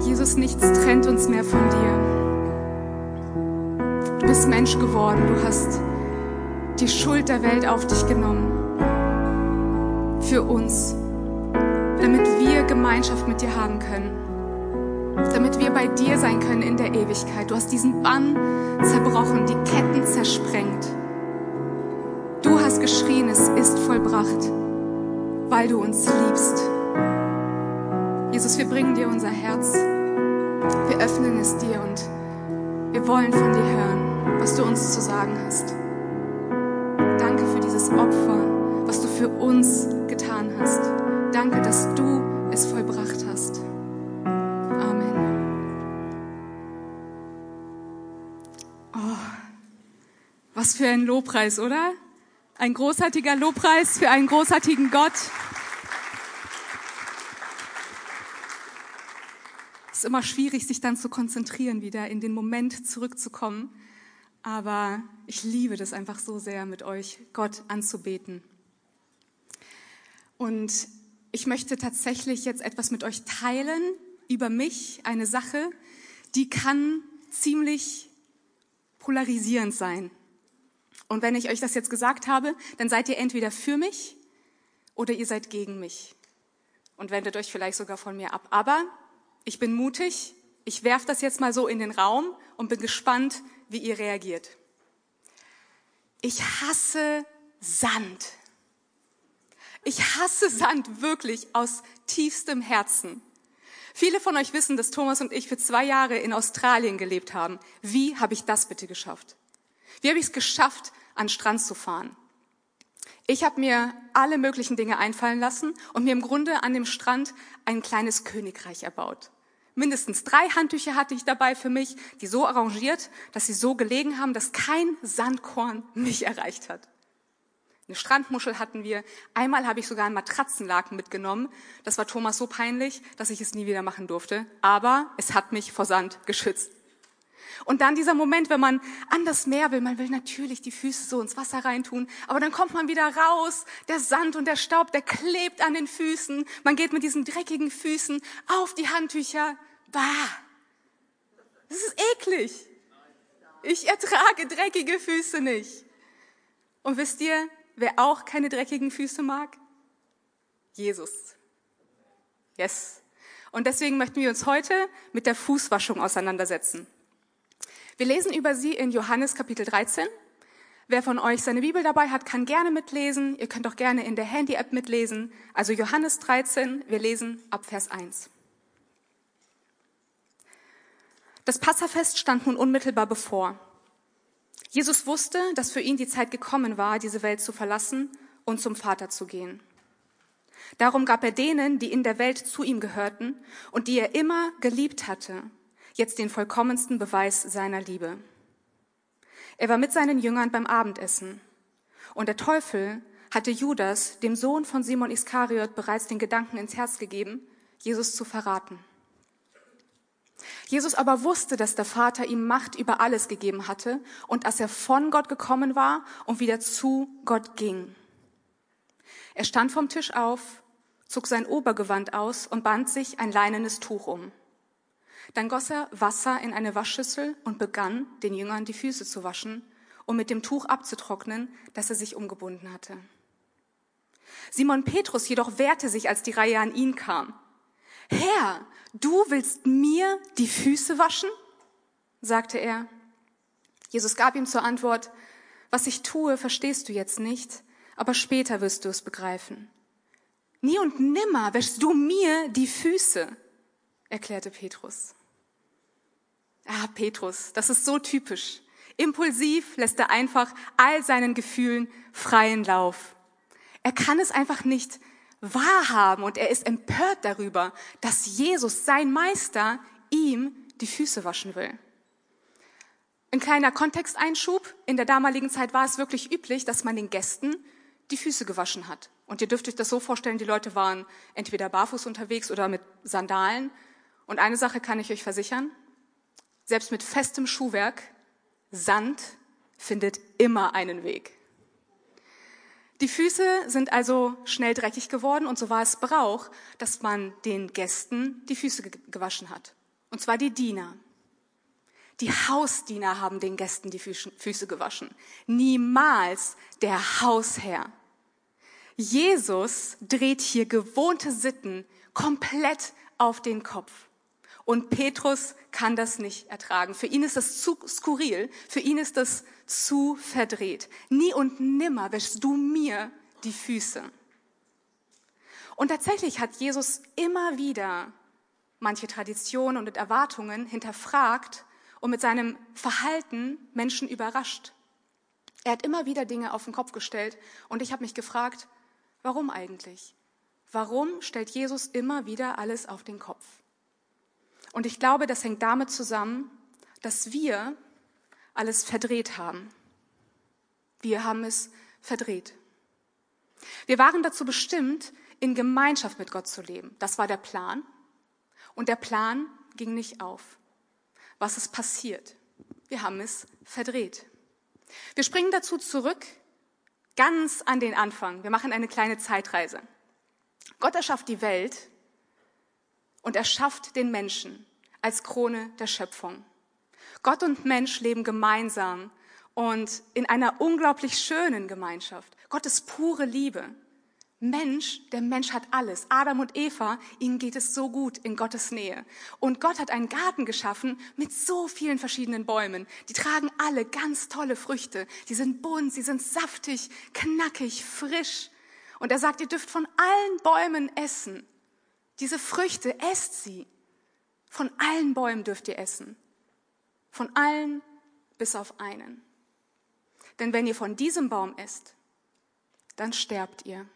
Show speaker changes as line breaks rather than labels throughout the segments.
Jesus, nichts trennt uns mehr von dir. Du bist Mensch geworden, du hast die Schuld der Welt auf dich genommen. Für uns, damit wir Gemeinschaft mit dir haben können. Damit wir bei dir sein können in der Ewigkeit. Du hast diesen Bann zerbrochen, die Ketten zersprengt. Du hast geschrien, es ist vollbracht, weil du uns liebst. Jesus, wir bringen dir unser Herz. Wir öffnen es dir und wir wollen von dir hören, was du uns zu sagen hast. Danke für dieses Opfer, was du für uns getan hast. Danke, dass du es vollbracht hast. Amen. Oh, was für ein Lobpreis, oder? Ein großartiger Lobpreis für einen großartigen Gott. Ist immer schwierig, sich dann zu konzentrieren, wieder in den Moment zurückzukommen. Aber ich liebe das einfach so sehr, mit euch Gott anzubeten. Und ich möchte tatsächlich jetzt etwas mit euch teilen über mich, eine Sache, die kann ziemlich polarisierend sein. Und wenn ich euch das jetzt gesagt habe, dann seid ihr entweder für mich oder ihr seid gegen mich und wendet euch vielleicht sogar von mir ab. Aber ich bin mutig, ich werfe das jetzt mal so in den Raum und bin gespannt, wie ihr reagiert. Ich hasse Sand. Ich hasse Sand wirklich aus tiefstem Herzen. Viele von euch wissen, dass Thomas und ich für zwei Jahre in Australien gelebt haben. Wie habe ich das bitte geschafft? Wie habe ich es geschafft, an Strand zu fahren? Ich habe mir alle möglichen Dinge einfallen lassen und mir im Grunde an dem Strand ein kleines Königreich erbaut. Mindestens drei Handtücher hatte ich dabei für mich, die so arrangiert, dass sie so gelegen haben, dass kein Sandkorn mich erreicht hat. Eine Strandmuschel hatten wir. Einmal habe ich sogar einen Matratzenlaken mitgenommen. Das war Thomas so peinlich, dass ich es nie wieder machen durfte. Aber es hat mich vor Sand geschützt. Und dann dieser Moment, wenn man an das Meer will, man will natürlich die Füße so ins Wasser reintun, aber dann kommt man wieder raus, der Sand und der Staub, der klebt an den Füßen, man geht mit diesen dreckigen Füßen auf die Handtücher, bah, das ist eklig. Ich ertrage dreckige Füße nicht. Und wisst ihr, wer auch keine dreckigen Füße mag? Jesus. Yes. Und deswegen möchten wir uns heute mit der Fußwaschung auseinandersetzen. Wir lesen über sie in Johannes Kapitel 13. Wer von euch seine Bibel dabei hat, kann gerne mitlesen. Ihr könnt auch gerne in der Handy-App mitlesen. Also Johannes 13, wir lesen ab Vers 1. Das Passafest stand nun unmittelbar bevor. Jesus wusste, dass für ihn die Zeit gekommen war, diese Welt zu verlassen und zum Vater zu gehen. Darum gab er denen, die in der Welt zu ihm gehörten und die er immer geliebt hatte, jetzt den vollkommensten Beweis seiner Liebe. Er war mit seinen Jüngern beim Abendessen und der Teufel hatte Judas, dem Sohn von Simon Iskariot, bereits den Gedanken ins Herz gegeben, Jesus zu verraten. Jesus aber wusste, dass der Vater ihm Macht über alles gegeben hatte und dass er von Gott gekommen war und wieder zu Gott ging. Er stand vom Tisch auf, zog sein Obergewand aus und band sich ein leinenes Tuch um. Dann goss er Wasser in eine Waschschüssel und begann, den Jüngern die Füße zu waschen, um mit dem Tuch abzutrocknen, das er sich umgebunden hatte. Simon Petrus jedoch wehrte sich, als die Reihe an ihn kam. Herr, du willst mir die Füße waschen? sagte er. Jesus gab ihm zur Antwort, was ich tue, verstehst du jetzt nicht, aber später wirst du es begreifen. Nie und nimmer wäschst du mir die Füße, erklärte Petrus. Ah, Petrus, das ist so typisch. Impulsiv lässt er einfach all seinen Gefühlen freien Lauf. Er kann es einfach nicht wahrhaben und er ist empört darüber, dass Jesus, sein Meister, ihm die Füße waschen will. Ein kleiner Kontexteinschub. In der damaligen Zeit war es wirklich üblich, dass man den Gästen die Füße gewaschen hat. Und ihr dürft euch das so vorstellen, die Leute waren entweder barfuß unterwegs oder mit Sandalen. Und eine Sache kann ich euch versichern, selbst mit festem Schuhwerk, Sand findet immer einen Weg. Die Füße sind also schnell dreckig geworden und so war es Brauch, dass man den Gästen die Füße gewaschen hat. Und zwar die Diener. Die Hausdiener haben den Gästen die Füße gewaschen. Niemals der Hausherr. Jesus dreht hier gewohnte Sitten komplett auf den Kopf. Und Petrus kann das nicht ertragen. Für ihn ist das zu skurril, für ihn ist das zu verdreht. Nie und nimmer wäschst du mir die Füße. Und tatsächlich hat Jesus immer wieder manche Traditionen und Erwartungen hinterfragt und mit seinem Verhalten Menschen überrascht. Er hat immer wieder Dinge auf den Kopf gestellt und ich habe mich gefragt, warum eigentlich? Warum stellt Jesus immer wieder alles auf den Kopf? Und ich glaube, das hängt damit zusammen, dass wir alles verdreht haben. Wir haben es verdreht. Wir waren dazu bestimmt, in Gemeinschaft mit Gott zu leben. Das war der Plan. Und der Plan ging nicht auf. Was ist passiert? Wir haben es verdreht. Wir springen dazu zurück, ganz an den Anfang. Wir machen eine kleine Zeitreise. Gott erschafft die Welt und erschafft den Menschen als Krone der Schöpfung. Gott und Mensch leben gemeinsam und in einer unglaublich schönen Gemeinschaft. Gott ist pure Liebe. Mensch, der Mensch hat alles. Adam und Eva, ihnen geht es so gut in Gottes Nähe. Und Gott hat einen Garten geschaffen mit so vielen verschiedenen Bäumen. Die tragen alle ganz tolle Früchte. Die sind bunt, sie sind saftig, knackig, frisch. Und er sagt, ihr dürft von allen Bäumen essen. Diese Früchte, esst sie. Von allen Bäumen dürft ihr essen. Von allen bis auf einen. Denn wenn ihr von diesem Baum esst, dann sterbt ihr.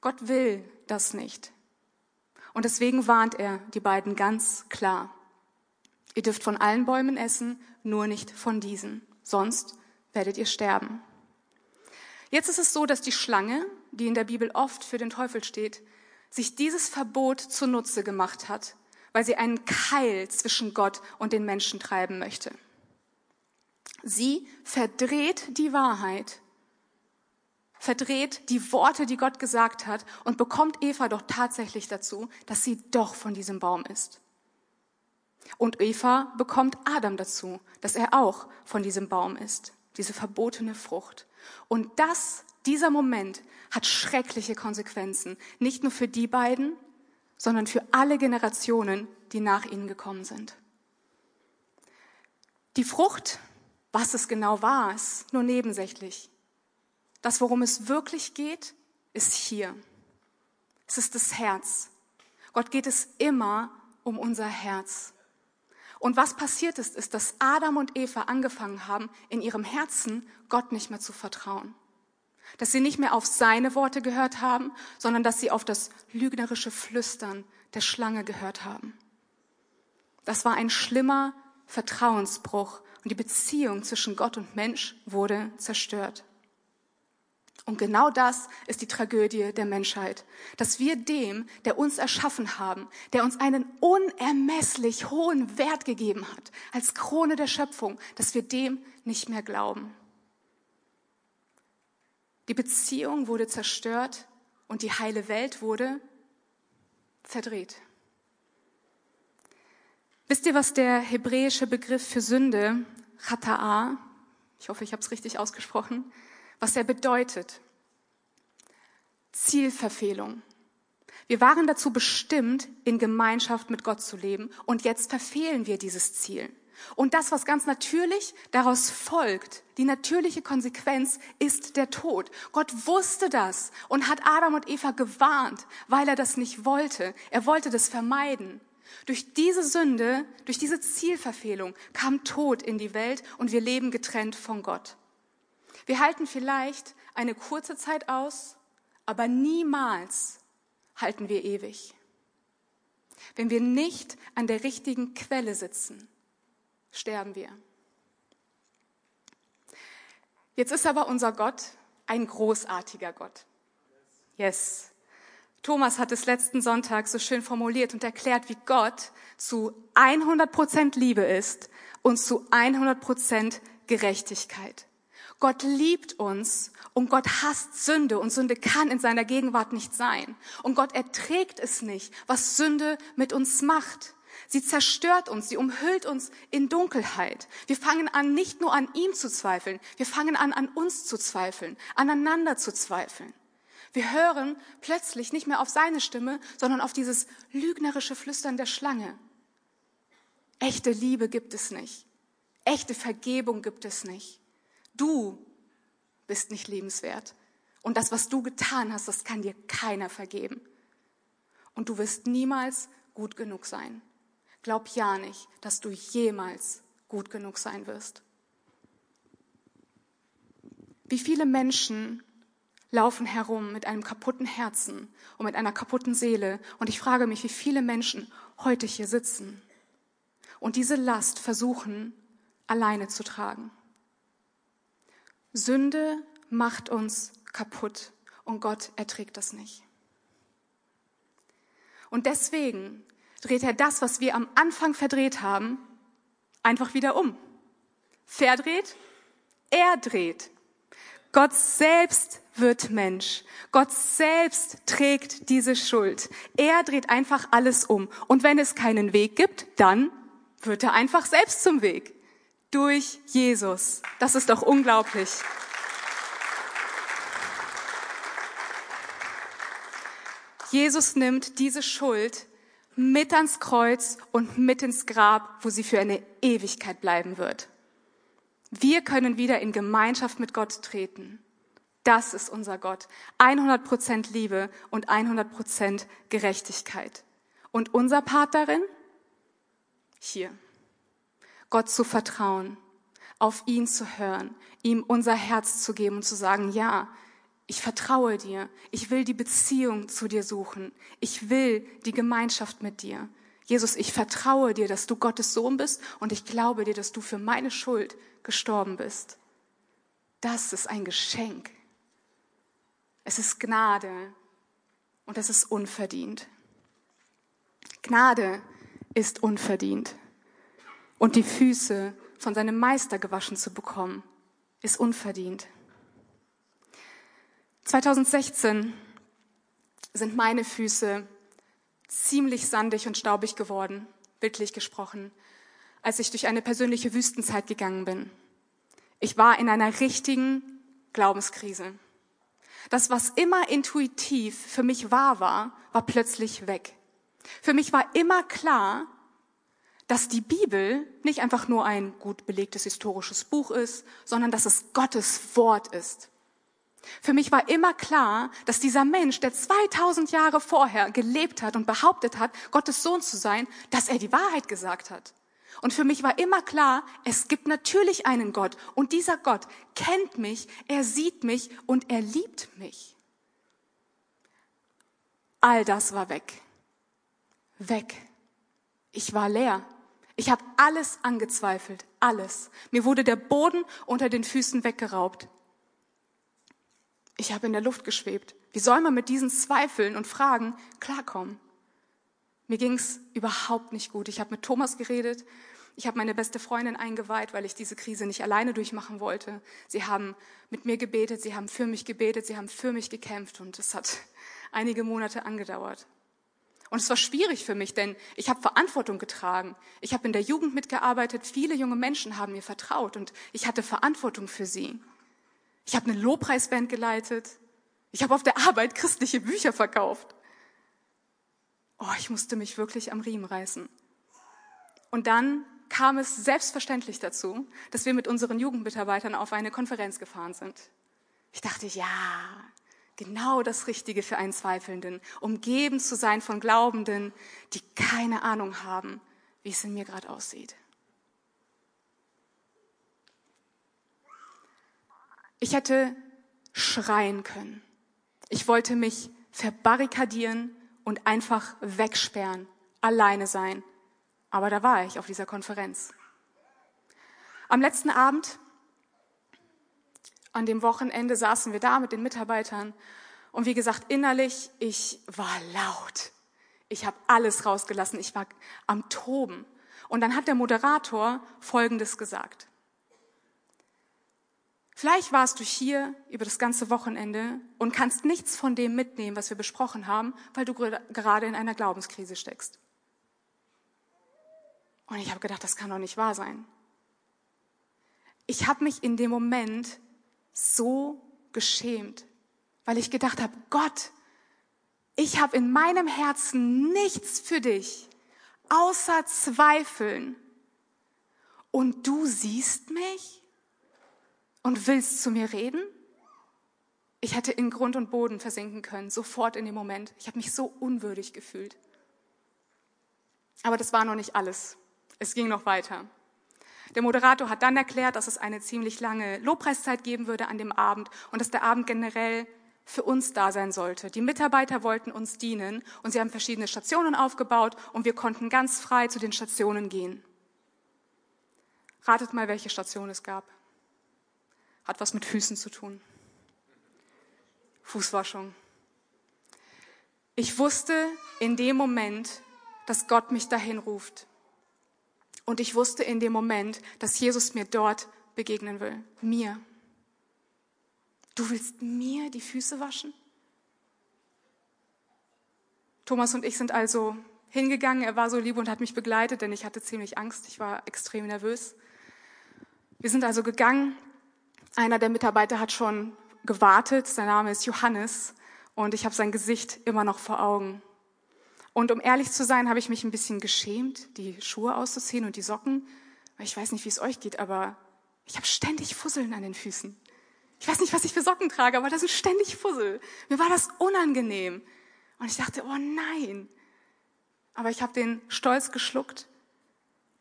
Gott will das nicht. Und deswegen warnt er die beiden ganz klar. Ihr dürft von allen Bäumen essen, nur nicht von diesen. Sonst werdet ihr sterben. Jetzt ist es so, dass die Schlange, die in der Bibel oft für den Teufel steht, sich dieses Verbot zunutze gemacht hat, weil sie einen Keil zwischen Gott und den Menschen treiben möchte. Sie verdreht die Wahrheit verdreht die Worte, die Gott gesagt hat und bekommt Eva doch tatsächlich dazu, dass sie doch von diesem Baum ist. Und Eva bekommt Adam dazu, dass er auch von diesem Baum ist, diese verbotene Frucht. Und das, dieser Moment hat schreckliche Konsequenzen, nicht nur für die beiden, sondern für alle Generationen, die nach ihnen gekommen sind. Die Frucht, was es genau war, ist nur nebensächlich. Das, worum es wirklich geht, ist hier. Es ist das Herz. Gott geht es immer um unser Herz. Und was passiert ist, ist, dass Adam und Eva angefangen haben, in ihrem Herzen Gott nicht mehr zu vertrauen. Dass sie nicht mehr auf seine Worte gehört haben, sondern dass sie auf das lügnerische Flüstern der Schlange gehört haben. Das war ein schlimmer Vertrauensbruch und die Beziehung zwischen Gott und Mensch wurde zerstört. Und genau das ist die Tragödie der Menschheit, dass wir dem, der uns erschaffen haben, der uns einen unermesslich hohen Wert gegeben hat, als Krone der Schöpfung, dass wir dem nicht mehr glauben. Die Beziehung wurde zerstört und die heile Welt wurde verdreht. Wisst ihr, was der hebräische Begriff für Sünde, Chata'a, ich hoffe, ich habe es richtig ausgesprochen, was er bedeutet. Zielverfehlung. Wir waren dazu bestimmt, in Gemeinschaft mit Gott zu leben und jetzt verfehlen wir dieses Ziel. Und das, was ganz natürlich daraus folgt, die natürliche Konsequenz ist der Tod. Gott wusste das und hat Adam und Eva gewarnt, weil er das nicht wollte. Er wollte das vermeiden. Durch diese Sünde, durch diese Zielverfehlung kam Tod in die Welt und wir leben getrennt von Gott. Wir halten vielleicht eine kurze Zeit aus, aber niemals halten wir ewig. Wenn wir nicht an der richtigen Quelle sitzen, sterben wir. Jetzt ist aber unser Gott ein großartiger Gott. Yes. Thomas hat es letzten Sonntag so schön formuliert und erklärt, wie Gott zu 100 Prozent Liebe ist und zu 100 Prozent Gerechtigkeit. Gott liebt uns und Gott hasst Sünde und Sünde kann in seiner Gegenwart nicht sein. Und Gott erträgt es nicht, was Sünde mit uns macht. Sie zerstört uns, sie umhüllt uns in Dunkelheit. Wir fangen an, nicht nur an ihm zu zweifeln, wir fangen an, an uns zu zweifeln, aneinander zu zweifeln. Wir hören plötzlich nicht mehr auf seine Stimme, sondern auf dieses lügnerische Flüstern der Schlange. Echte Liebe gibt es nicht. Echte Vergebung gibt es nicht. Du bist nicht lebenswert. Und das, was du getan hast, das kann dir keiner vergeben. Und du wirst niemals gut genug sein. Glaub ja nicht, dass du jemals gut genug sein wirst. Wie viele Menschen laufen herum mit einem kaputten Herzen und mit einer kaputten Seele. Und ich frage mich, wie viele Menschen heute hier sitzen und diese Last versuchen, alleine zu tragen. Sünde macht uns kaputt und Gott erträgt das nicht. Und deswegen dreht er das, was wir am Anfang verdreht haben, einfach wieder um. Verdreht, er dreht. Gott selbst wird Mensch. Gott selbst trägt diese Schuld. Er dreht einfach alles um. Und wenn es keinen Weg gibt, dann wird er einfach selbst zum Weg. Durch Jesus. Das ist doch unglaublich. Jesus nimmt diese Schuld mit ans Kreuz und mit ins Grab, wo sie für eine Ewigkeit bleiben wird. Wir können wieder in Gemeinschaft mit Gott treten. Das ist unser Gott. 100% Liebe und 100% Gerechtigkeit. Und unser Part darin? Hier. Gott zu vertrauen, auf ihn zu hören, ihm unser Herz zu geben und zu sagen, ja, ich vertraue dir, ich will die Beziehung zu dir suchen, ich will die Gemeinschaft mit dir. Jesus, ich vertraue dir, dass du Gottes Sohn bist und ich glaube dir, dass du für meine Schuld gestorben bist. Das ist ein Geschenk. Es ist Gnade und es ist unverdient. Gnade ist unverdient. Und die Füße von seinem Meister gewaschen zu bekommen, ist unverdient. 2016 sind meine Füße ziemlich sandig und staubig geworden, bildlich gesprochen, als ich durch eine persönliche Wüstenzeit gegangen bin. Ich war in einer richtigen Glaubenskrise. Das, was immer intuitiv für mich wahr war, war plötzlich weg. Für mich war immer klar, dass die Bibel nicht einfach nur ein gut belegtes historisches Buch ist, sondern dass es Gottes Wort ist. Für mich war immer klar, dass dieser Mensch, der 2000 Jahre vorher gelebt hat und behauptet hat, Gottes Sohn zu sein, dass er die Wahrheit gesagt hat. Und für mich war immer klar, es gibt natürlich einen Gott und dieser Gott kennt mich, er sieht mich und er liebt mich. All das war weg. Weg. Ich war leer. Ich habe alles angezweifelt, alles. Mir wurde der Boden unter den Füßen weggeraubt. Ich habe in der Luft geschwebt. Wie soll man mit diesen Zweifeln und Fragen klarkommen? Mir ging's überhaupt nicht gut. Ich habe mit Thomas geredet. Ich habe meine beste Freundin eingeweiht, weil ich diese Krise nicht alleine durchmachen wollte. Sie haben mit mir gebetet, sie haben für mich gebetet, sie haben für mich gekämpft und es hat einige Monate angedauert. Und es war schwierig für mich, denn ich habe Verantwortung getragen. Ich habe in der Jugend mitgearbeitet, viele junge Menschen haben mir vertraut und ich hatte Verantwortung für sie. Ich habe eine Lobpreisband geleitet. Ich habe auf der Arbeit christliche Bücher verkauft. Oh, ich musste mich wirklich am Riemen reißen. Und dann kam es selbstverständlich dazu, dass wir mit unseren Jugendmitarbeitern auf eine Konferenz gefahren sind. Ich dachte, ja, genau das Richtige für einen Zweifelnden, umgeben zu sein von Glaubenden, die keine Ahnung haben, wie es in mir gerade aussieht. Ich hätte schreien können. Ich wollte mich verbarrikadieren und einfach wegsperren, alleine sein. Aber da war ich auf dieser Konferenz. Am letzten Abend an dem Wochenende saßen wir da mit den Mitarbeitern und wie gesagt, innerlich, ich war laut. Ich habe alles rausgelassen, ich war am Toben. Und dann hat der Moderator Folgendes gesagt. Vielleicht warst du hier über das ganze Wochenende und kannst nichts von dem mitnehmen, was wir besprochen haben, weil du gerade in einer Glaubenskrise steckst. Und ich habe gedacht, das kann doch nicht wahr sein. Ich habe mich in dem Moment so geschämt, weil ich gedacht habe, Gott, ich habe in meinem Herzen nichts für dich, außer Zweifeln. Und du siehst mich? und willst zu mir reden? Ich hätte in Grund und Boden versinken können, sofort in dem Moment. Ich habe mich so unwürdig gefühlt. Aber das war noch nicht alles. Es ging noch weiter. Der Moderator hat dann erklärt, dass es eine ziemlich lange Lobpreiszeit geben würde an dem Abend und dass der Abend generell für uns da sein sollte. Die Mitarbeiter wollten uns dienen und sie haben verschiedene Stationen aufgebaut und wir konnten ganz frei zu den Stationen gehen. Ratet mal, welche Station es gab hat was mit Füßen zu tun. Fußwaschung. Ich wusste in dem Moment, dass Gott mich dahin ruft. Und ich wusste in dem Moment, dass Jesus mir dort begegnen will. Mir. Du willst mir die Füße waschen? Thomas und ich sind also hingegangen. Er war so lieb und hat mich begleitet, denn ich hatte ziemlich Angst. Ich war extrem nervös. Wir sind also gegangen einer der Mitarbeiter hat schon gewartet. Sein Name ist Johannes und ich habe sein Gesicht immer noch vor Augen. Und um ehrlich zu sein, habe ich mich ein bisschen geschämt, die Schuhe auszuziehen und die Socken. Ich weiß nicht, wie es euch geht, aber ich habe ständig Fusseln an den Füßen. Ich weiß nicht, was ich für Socken trage, aber das ist ständig Fussel. Mir war das unangenehm. Und ich dachte, oh nein. Aber ich habe den Stolz geschluckt.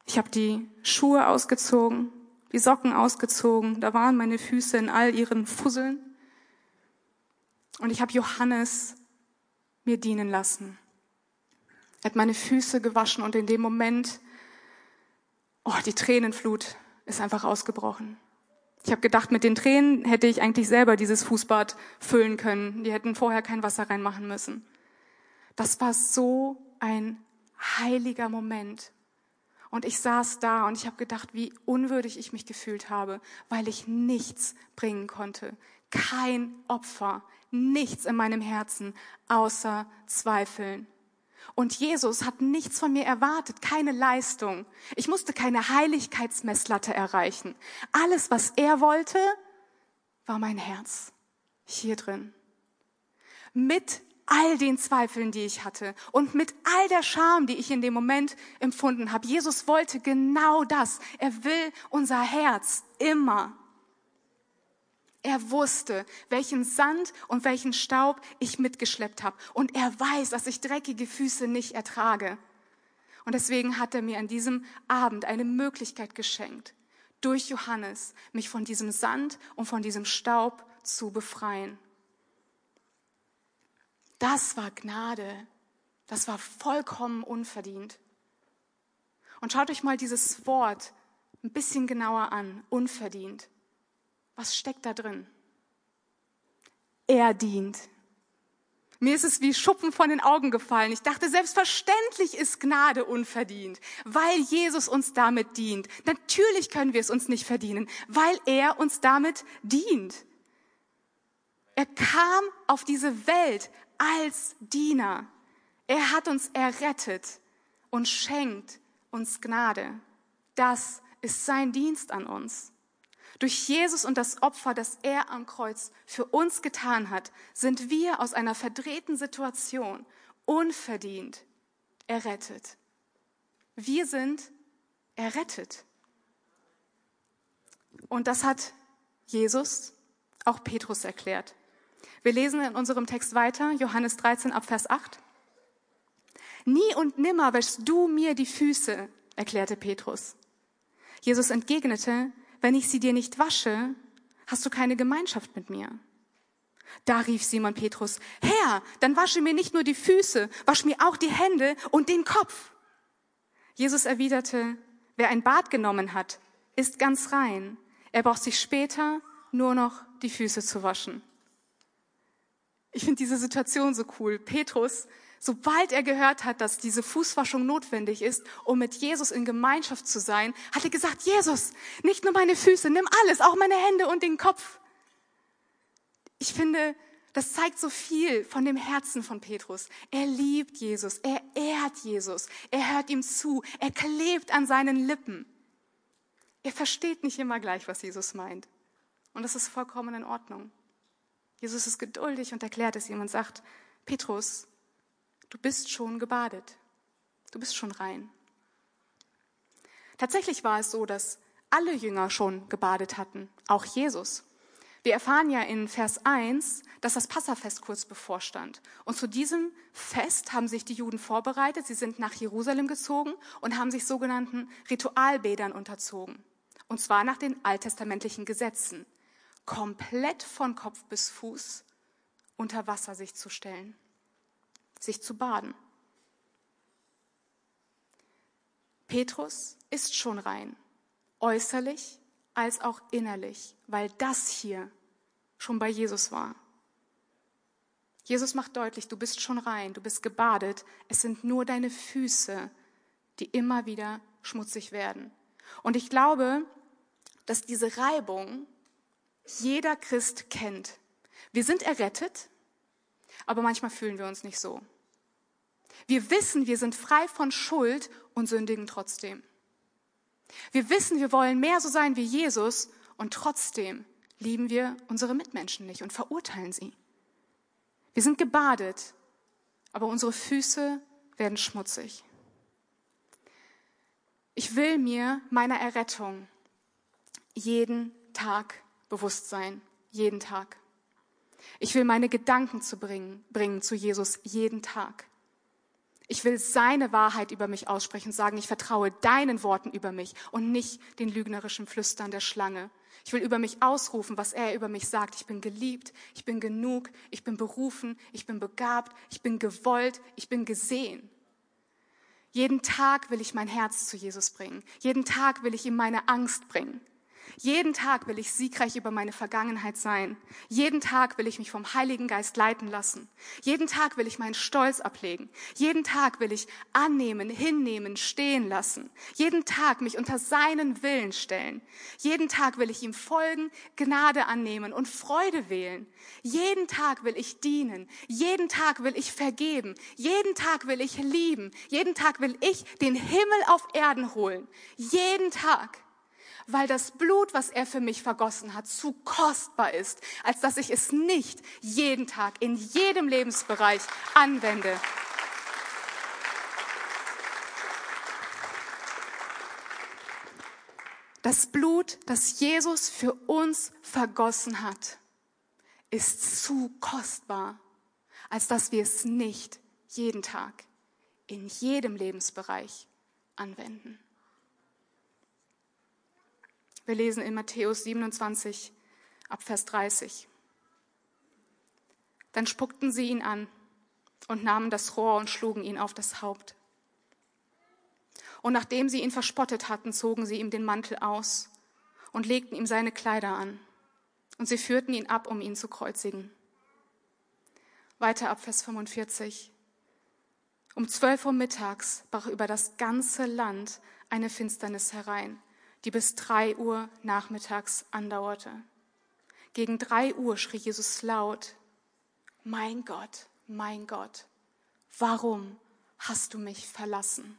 Ich habe die Schuhe ausgezogen die Socken ausgezogen, da waren meine Füße in all ihren Fusseln. Und ich habe Johannes mir dienen lassen. Er hat meine Füße gewaschen und in dem Moment, oh, die Tränenflut ist einfach ausgebrochen. Ich habe gedacht, mit den Tränen hätte ich eigentlich selber dieses Fußbad füllen können. Die hätten vorher kein Wasser reinmachen müssen. Das war so ein heiliger Moment. Und ich saß da und ich habe gedacht, wie unwürdig ich mich gefühlt habe, weil ich nichts bringen konnte. Kein Opfer, nichts in meinem Herzen außer Zweifeln. Und Jesus hat nichts von mir erwartet, keine Leistung. Ich musste keine Heiligkeitsmesslatte erreichen. Alles, was er wollte, war mein Herz hier drin. Mit all den Zweifeln, die ich hatte und mit all der Scham, die ich in dem Moment empfunden habe. Jesus wollte genau das. Er will unser Herz immer. Er wusste, welchen Sand und welchen Staub ich mitgeschleppt habe. Und er weiß, dass ich dreckige Füße nicht ertrage. Und deswegen hat er mir an diesem Abend eine Möglichkeit geschenkt, durch Johannes mich von diesem Sand und von diesem Staub zu befreien. Das war Gnade. Das war vollkommen unverdient. Und schaut euch mal dieses Wort ein bisschen genauer an. Unverdient. Was steckt da drin? Er dient. Mir ist es wie Schuppen von den Augen gefallen. Ich dachte, selbstverständlich ist Gnade unverdient, weil Jesus uns damit dient. Natürlich können wir es uns nicht verdienen, weil er uns damit dient. Er kam auf diese Welt als Diener. Er hat uns errettet und schenkt uns Gnade. Das ist sein Dienst an uns. Durch Jesus und das Opfer, das er am Kreuz für uns getan hat, sind wir aus einer verdrehten Situation unverdient errettet. Wir sind errettet. Und das hat Jesus auch Petrus erklärt. Wir lesen in unserem Text weiter, Johannes 13 ab Vers 8. Nie und nimmer wäschst du mir die Füße, erklärte Petrus. Jesus entgegnete, wenn ich sie dir nicht wasche, hast du keine Gemeinschaft mit mir. Da rief Simon Petrus, Herr, dann wasche mir nicht nur die Füße, wasch mir auch die Hände und den Kopf. Jesus erwiderte, wer ein Bad genommen hat, ist ganz rein. Er braucht sich später nur noch die Füße zu waschen. ich finde diese Situation so cool. Petrus, sobald er gehört hat, dass diese Fußwaschung notwendig ist, um mit Jesus in Gemeinschaft zu sein, hat er gesagt, Jesus, nicht nur meine Füße, nimm alles, auch meine Hände und den Kopf. Ich finde, das zeigt so viel von dem Herzen von Petrus. Er liebt Jesus, er ehrt Jesus, er hört ihm zu, er klebt an seinen Lippen. Er versteht nicht immer gleich, was Jesus meint. Und das ist vollkommen in Ordnung. Jesus ist geduldig und erklärt es ihm und sagt, Petrus, du bist schon gebadet. Du bist schon rein. Tatsächlich war es so, dass alle Jünger schon gebadet hatten, auch Jesus. Wir erfahren ja in Vers 1, dass das Passafest kurz bevorstand. Und zu diesem Fest haben sich die Juden vorbereitet. Sie sind nach Jerusalem gezogen und haben sich sogenannten Ritualbädern unterzogen. Und zwar nach den alttestamentlichen Gesetzen. Komplett von Kopf bis Fuß unter Wasser sich zu stellen. Sich zu baden. Petrus ist schon rein. Äußerlich als auch innerlich, weil das hier schon bei Jesus war. Jesus macht deutlich, du bist schon rein, du bist gebadet, es sind nur deine Füße, die immer wieder schmutzig werden. Und ich glaube, dass diese Reibung jeder Christ kennt. Wir sind errettet, aber manchmal fühlen wir uns nicht so. Wir wissen, wir sind frei von Schuld und sündigen trotzdem. Wir wissen, wir wollen mehr so sein wie Jesus und trotzdem lieben wir unsere Mitmenschen nicht und verurteilen sie. Wir sind gebadet, aber unsere Füße werden schmutzig. Ich will mir meiner Errettung jeden Tag bewusst sein, jeden Tag. Ich will meine Gedanken zu bringen, bringen zu Jesus jeden Tag. Ich will seine Wahrheit über mich aussprechen und sagen, ich vertraue deinen Worten über mich und nicht den lügnerischen Flüstern der Schlange. Ich will über mich ausrufen, was er über mich sagt. Ich bin geliebt, ich bin genug, ich bin berufen, ich bin begabt, ich bin gewollt, ich bin gesehen. Jeden Tag will ich mein Herz zu Jesus bringen. Jeden Tag will ich ihm meine Angst bringen. Jeden Tag will ich siegreich über meine Vergangenheit sein. Jeden Tag will ich mich vom Heiligen Geist leiten lassen. Jeden Tag will ich meinen Stolz ablegen. Jeden Tag will ich annehmen, hinnehmen, stehen lassen. Jeden Tag mich unter seinen Willen stellen. Jeden Tag will ich ihm folgen, Gnade annehmen und Freude wählen. Jeden Tag will ich dienen. Jeden Tag will ich vergeben. Jeden Tag will ich lieben. Jeden Tag will ich den Himmel auf Erden holen. Jeden Tag weil das Blut, was er für mich vergossen hat, zu kostbar ist, als dass ich es nicht jeden Tag in jedem Lebensbereich anwende. Das Blut, das Jesus für uns vergossen hat, ist zu kostbar, als dass wir es nicht jeden Tag in jedem Lebensbereich anwenden. Wir lesen in Matthäus 27 ab Vers 30. Dann spuckten sie ihn an und nahmen das Rohr und schlugen ihn auf das Haupt. Und nachdem sie ihn verspottet hatten, zogen sie ihm den Mantel aus und legten ihm seine Kleider an. Und sie führten ihn ab, um ihn zu kreuzigen. Weiter ab Vers 45. Um zwölf Uhr mittags brach über das ganze Land eine Finsternis herein die bis drei Uhr nachmittags andauerte. Gegen drei Uhr schrie Jesus laut, mein Gott, mein Gott, warum hast du mich verlassen?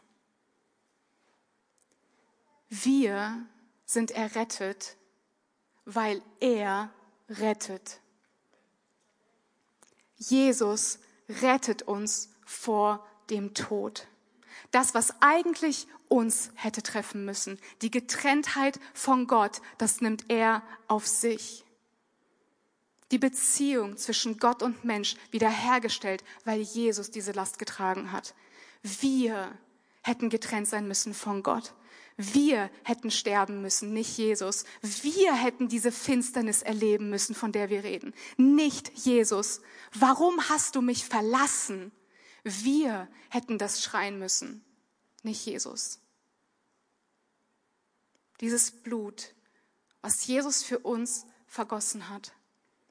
Wir sind errettet, weil er rettet. Jesus rettet uns vor dem Tod. Das, was eigentlich uns hätte treffen müssen, die Getrenntheit von Gott, das nimmt er auf sich. Die Beziehung zwischen Gott und Mensch wiederhergestellt, weil Jesus diese Last getragen hat. Wir hätten getrennt sein müssen von Gott. Wir hätten sterben müssen, nicht Jesus. Wir hätten diese Finsternis erleben müssen, von der wir reden, nicht Jesus. Warum hast du mich verlassen? Wir hätten das schreien müssen, nicht Jesus. Dieses Blut, was Jesus für uns vergossen hat,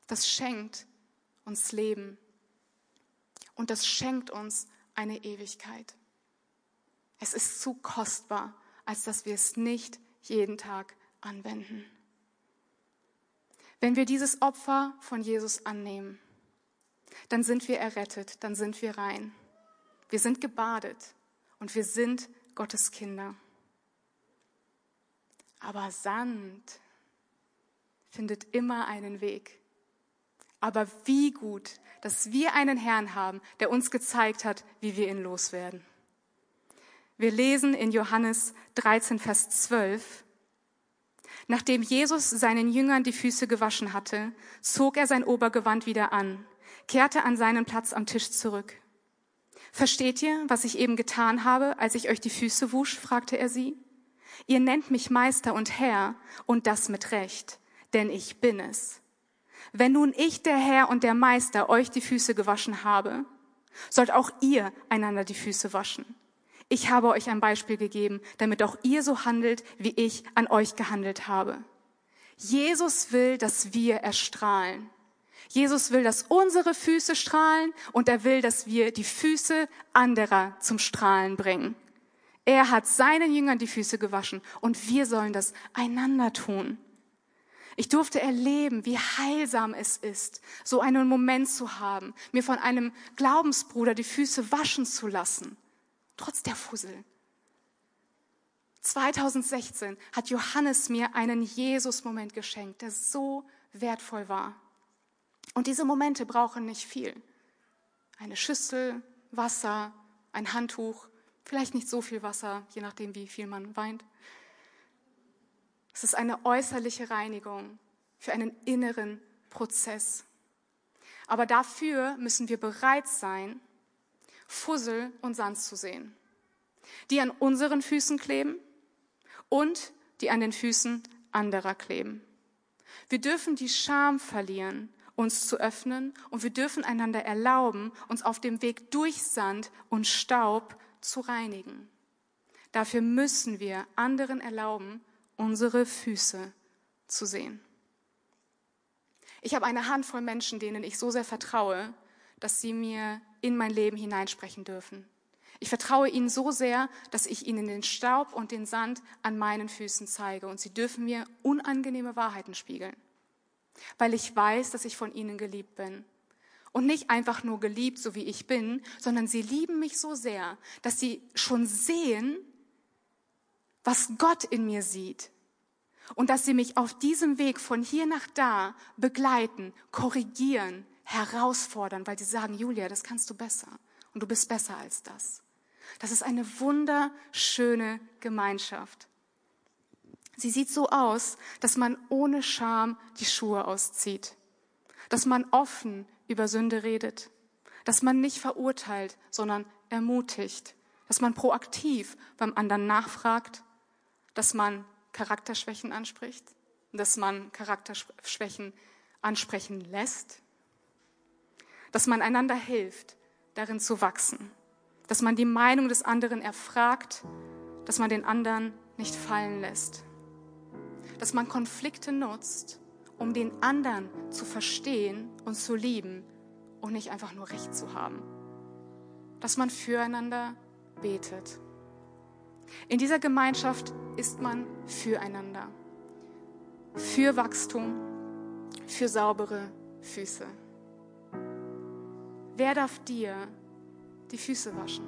das schenkt uns Leben Und das schenkt uns eine Ewigkeit. Es ist zu kostbar, als dass wir es nicht jeden Tag anwenden. Wenn wir dieses Opfer von Jesus annehmen, dann sind wir errettet, dann sind wir rein. Wir sind gebadet und wir sind Gottes Kinder. Aber Sand findet immer einen Weg. Aber wie gut, dass wir einen Herrn haben, der uns gezeigt hat, wie wir ihn loswerden. Wir lesen in Johannes 13, Vers 12, Nachdem Jesus seinen Jüngern die Füße gewaschen hatte, zog er sein Obergewand wieder an, kehrte an seinen Platz am Tisch zurück. Versteht ihr, was ich eben getan habe, als ich euch die Füße wusch? fragte er sie. Ihr nennt mich Meister und Herr, und das mit Recht, denn ich bin es. Wenn nun ich, der Herr und der Meister, euch die Füße gewaschen habe, sollt auch ihr einander die Füße waschen. Ich habe euch ein Beispiel gegeben, damit auch ihr so handelt, wie ich an euch gehandelt habe. Jesus will, dass wir erstrahlen. Jesus will, dass unsere Füße strahlen und er will, dass wir die Füße anderer zum Strahlen bringen. Er hat seinen Jüngern die Füße gewaschen und wir sollen das einander tun. Ich durfte erleben, wie heilsam es ist, so einen Moment zu haben, mir von einem Glaubensbruder die Füße waschen zu lassen trotz der Fussel. 2016 hat Johannes mir einen Jesus-Moment geschenkt, der so wertvoll war. Und diese Momente brauchen nicht viel. Eine Schüssel, Wasser, ein Handtuch, vielleicht nicht so viel Wasser, je nachdem, wie viel man weint. Es ist eine äußerliche Reinigung für einen inneren Prozess. Aber dafür müssen wir bereit sein, Fussel und Sand zu sehen, die an unseren Füßen kleben und die an den Füßen anderer kleben. Wir dürfen die Scham verlieren, uns zu öffnen und wir dürfen einander erlauben, uns auf dem Weg durch Sand und Staub zu reinigen. Dafür müssen wir anderen erlauben, unsere Füße zu sehen. Ich habe eine Handvoll Menschen, denen ich so sehr vertraue, dass sie mir in mein Leben hineinsprechen dürfen. Ich vertraue ihnen so sehr, dass ich ihnen den Staub und den Sand an meinen Füßen zeige und sie dürfen mir unangenehme Wahrheiten spiegeln, weil ich weiß, dass ich von ihnen geliebt bin. Und nicht einfach nur geliebt, so wie ich bin, sondern sie lieben mich so sehr, dass sie schon sehen, was Gott in mir sieht. Und dass sie mich auf diesem Weg von hier nach da begleiten, korrigieren, herausfordern, weil sie sagen, Julia, das kannst du besser und du bist besser als das. Das ist eine wunderschöne Gemeinschaft. Sie sieht so aus, dass man ohne Scham die Schuhe auszieht, dass man offen über Sünde redet, dass man nicht verurteilt, sondern ermutigt, dass man proaktiv beim anderen nachfragt, dass man Charakterschwächen anspricht, dass man Charakterschwächen ansprechen lässt, dass man einander hilft, darin zu wachsen, dass man die Meinung des anderen erfragt, dass man den anderen nicht fallen lässt, dass man Konflikte nutzt, um den anderen zu verstehen und zu lieben und nicht einfach nur Recht zu haben, dass man füreinander betet. In dieser Gemeinschaft ist man füreinander, für Wachstum, für saubere Füße. Wer darf dir die Füße waschen?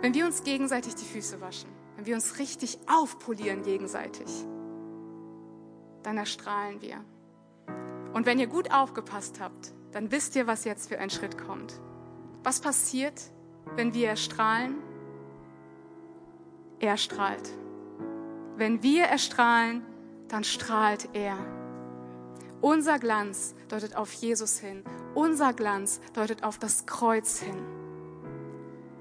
Wenn wir uns gegenseitig die Füße waschen, wenn wir uns richtig aufpolieren gegenseitig, dann erstrahlen wir. Und wenn ihr gut aufgepasst habt, dann wisst ihr, was jetzt für ein Schritt kommt. Was passiert, wenn wir erstrahlen? Er strahlt. Wenn wir erstrahlen, dann strahlt er. Unser Glanz deutet auf Jesus hin. Unser Glanz deutet auf das Kreuz hin.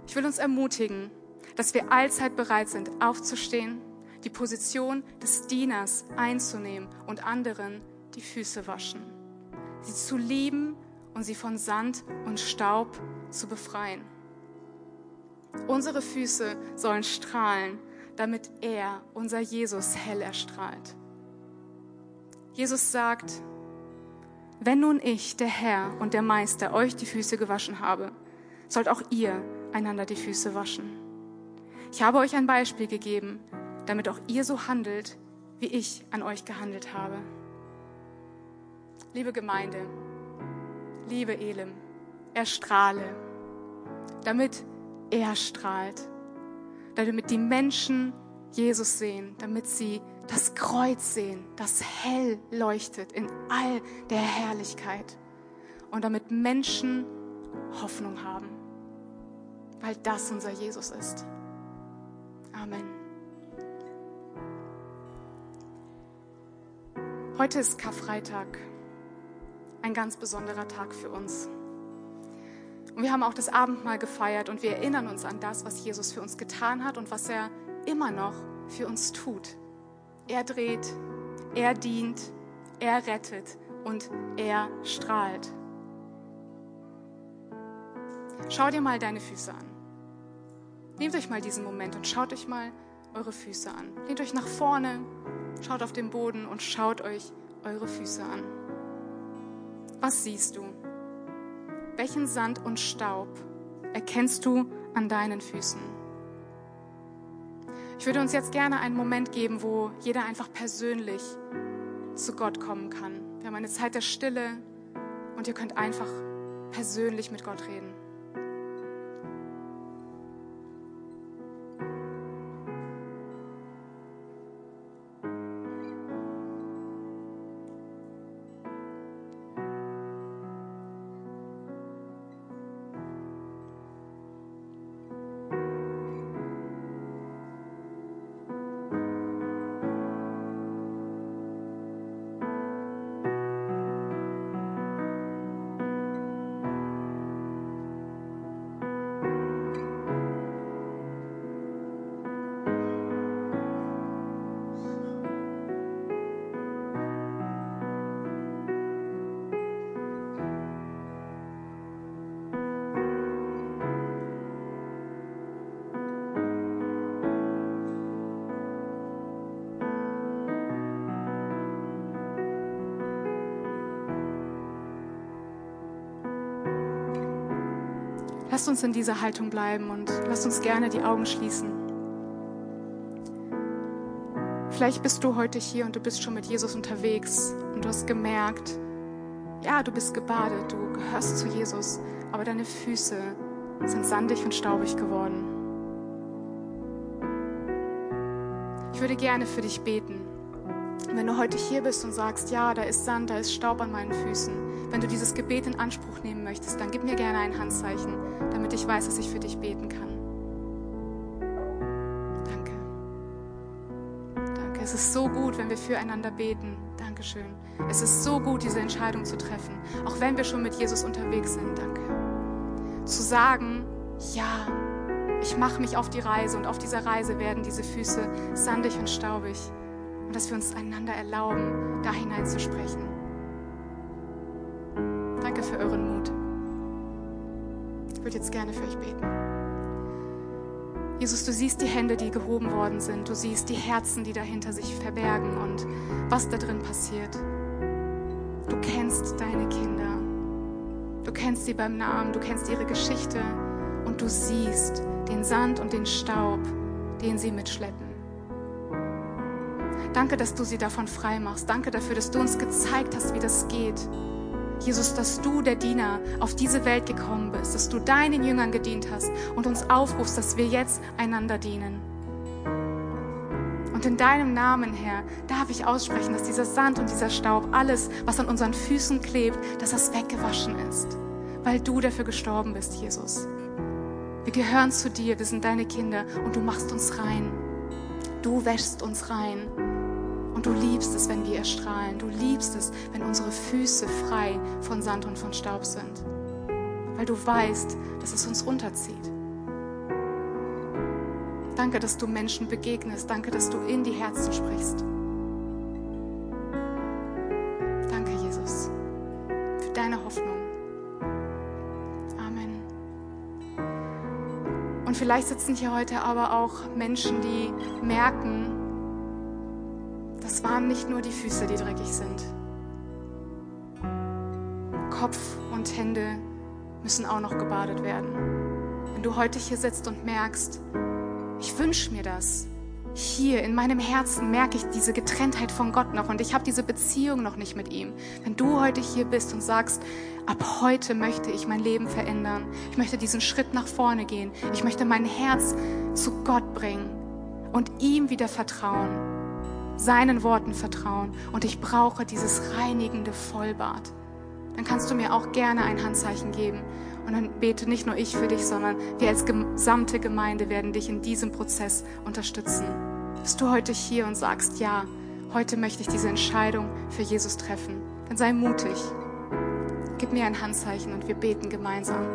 Ich will uns ermutigen, dass wir allzeit bereit sind, aufzustehen, die Position des Dieners einzunehmen und anderen die Füße waschen, sie zu lieben und sie von Sand und Staub zu befreien. Unsere Füße sollen strahlen, damit er, unser Jesus, hell erstrahlt. Jesus sagt, wenn nun ich, der Herr und der Meister, euch die Füße gewaschen habe, sollt auch ihr einander die Füße waschen. Ich habe euch ein Beispiel gegeben, damit auch ihr so handelt, wie ich an euch gehandelt habe. Liebe Gemeinde, liebe Elim, erstrahle, damit er strahlt, damit die Menschen Jesus sehen, damit sie das Kreuz sehen, das hell leuchtet in all der Herrlichkeit und damit Menschen Hoffnung haben, weil das unser Jesus ist. Amen. Heute ist Karfreitag, ein ganz besonderer Tag für uns. Und wir haben auch das Abendmahl gefeiert und wir erinnern uns an das, was Jesus für uns getan hat und was er immer noch für uns tut. Er dreht, er dient, er rettet und er strahlt. Schau dir mal deine Füße an. Nehmt euch mal diesen Moment und schaut euch mal eure Füße an. Lehnt euch nach vorne, schaut auf den Boden und schaut euch eure Füße an. Was siehst du? Welchen Sand und Staub erkennst du an deinen Füßen? Ich würde uns jetzt gerne einen Moment geben, wo jeder einfach persönlich zu Gott kommen kann. Wir haben eine Zeit der Stille und ihr könnt einfach persönlich mit Gott reden. Lasst uns in dieser Haltung bleiben und lasst uns gerne die Augen schließen. Vielleicht bist du heute hier und du bist schon mit Jesus unterwegs und du hast gemerkt, ja, du bist gebadet, du gehörst zu Jesus, aber deine Füße sind sandig und staubig geworden. Ich würde gerne für dich beten. Wenn du heute hier bist und sagst, ja, da ist Sand, da ist Staub an meinen Füßen, wenn du dieses Gebet in Anspruch nehmen möchtest, dann gib mir gerne ein Handzeichen, damit ich weiß, dass ich für dich beten kann. Danke. Danke. Es ist so gut, wenn wir füreinander beten. Dankeschön. Es ist so gut, diese Entscheidung zu treffen, auch wenn wir schon mit Jesus unterwegs sind. Danke. Zu sagen, ja, ich mache mich auf die Reise und auf dieser Reise werden diese Füße sandig und staubig und dass wir uns einander erlauben, da hineinzusprechen. Danke für euren Mut. Ich würde jetzt gerne für euch beten. Jesus, du siehst die Hände, die gehoben worden sind. Du siehst die Herzen, die dahinter sich verbergen und was da drin passiert. Du kennst deine Kinder. Du kennst sie beim Namen. Du kennst ihre Geschichte. Und du siehst den Sand und den Staub, den sie mitschleppen. Danke, dass du sie davon frei machst. Danke dafür, dass du uns gezeigt hast, wie das geht. Jesus, dass du, der Diener, auf diese Welt gekommen bist, dass du deinen Jüngern gedient hast und uns aufrufst, dass wir jetzt einander dienen. Und in deinem Namen, Herr, darf ich aussprechen, dass dieser Sand und dieser Staub, alles, was an unseren Füßen klebt, dass das weggewaschen ist, weil du dafür gestorben bist, Jesus. Wir gehören zu dir, wir sind deine Kinder und du machst uns rein. Du wäschst uns rein. Und du liebst es, wenn wir erstrahlen. Du liebst es, wenn unsere Füße frei von Sand und von Staub sind. Weil du weißt, dass es uns runterzieht. Danke, dass du Menschen begegnest. Danke, dass du in die Herzen sprichst. Danke, Jesus, für deine Hoffnung. Amen. Und vielleicht sitzen hier heute aber auch Menschen, die merken, waren nicht nur die Füße, die dreckig sind. Kopf und Hände müssen auch noch gebadet werden. Wenn du heute hier sitzt und merkst, ich wünsche mir das, hier in meinem Herzen merke ich diese Getrenntheit von Gott noch und ich habe diese Beziehung noch nicht mit ihm. Wenn du heute hier bist und sagst, ab heute möchte ich mein Leben verändern, ich möchte diesen Schritt nach vorne gehen, ich möchte mein Herz zu Gott bringen und ihm wieder vertrauen, seinen Worten vertrauen und ich brauche dieses reinigende Vollbad, dann kannst du mir auch gerne ein Handzeichen geben. Und dann bete nicht nur ich für dich, sondern wir als gesamte Gemeinde werden dich in diesem Prozess unterstützen. Bist du heute hier und sagst, ja, heute möchte ich diese Entscheidung für Jesus treffen, dann sei mutig. Gib mir ein Handzeichen und wir beten gemeinsam.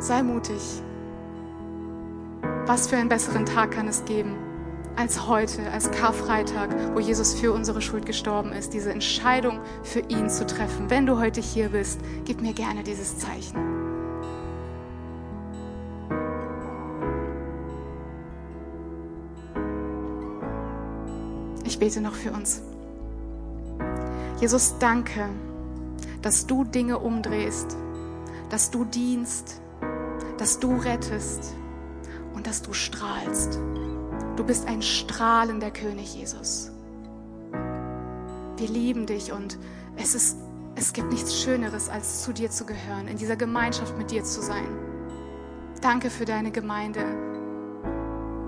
Sei mutig. Was für einen besseren Tag kann es geben als heute, als Karfreitag, wo Jesus für unsere Schuld gestorben ist, diese Entscheidung für ihn zu treffen. Wenn du heute hier bist, gib mir gerne dieses Zeichen. Ich bete noch für uns. Jesus, danke, dass du Dinge umdrehst, dass du dienst, dass du rettest und dass du strahlst. Du bist ein strahlender König, Jesus. Wir lieben dich und es, ist, es gibt nichts Schöneres, als zu dir zu gehören, in dieser Gemeinschaft mit dir zu sein. Danke für deine Gemeinde.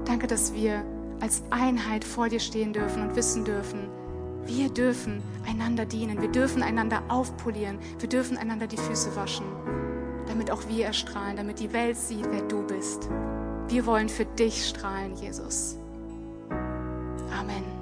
Danke, dass wir als Einheit vor dir stehen dürfen und wissen dürfen, wir dürfen einander dienen, wir dürfen einander aufpolieren, wir dürfen einander die Füße waschen damit auch wir erstrahlen, damit die Welt sieht, wer du bist. Wir wollen für dich strahlen, Jesus. Amen.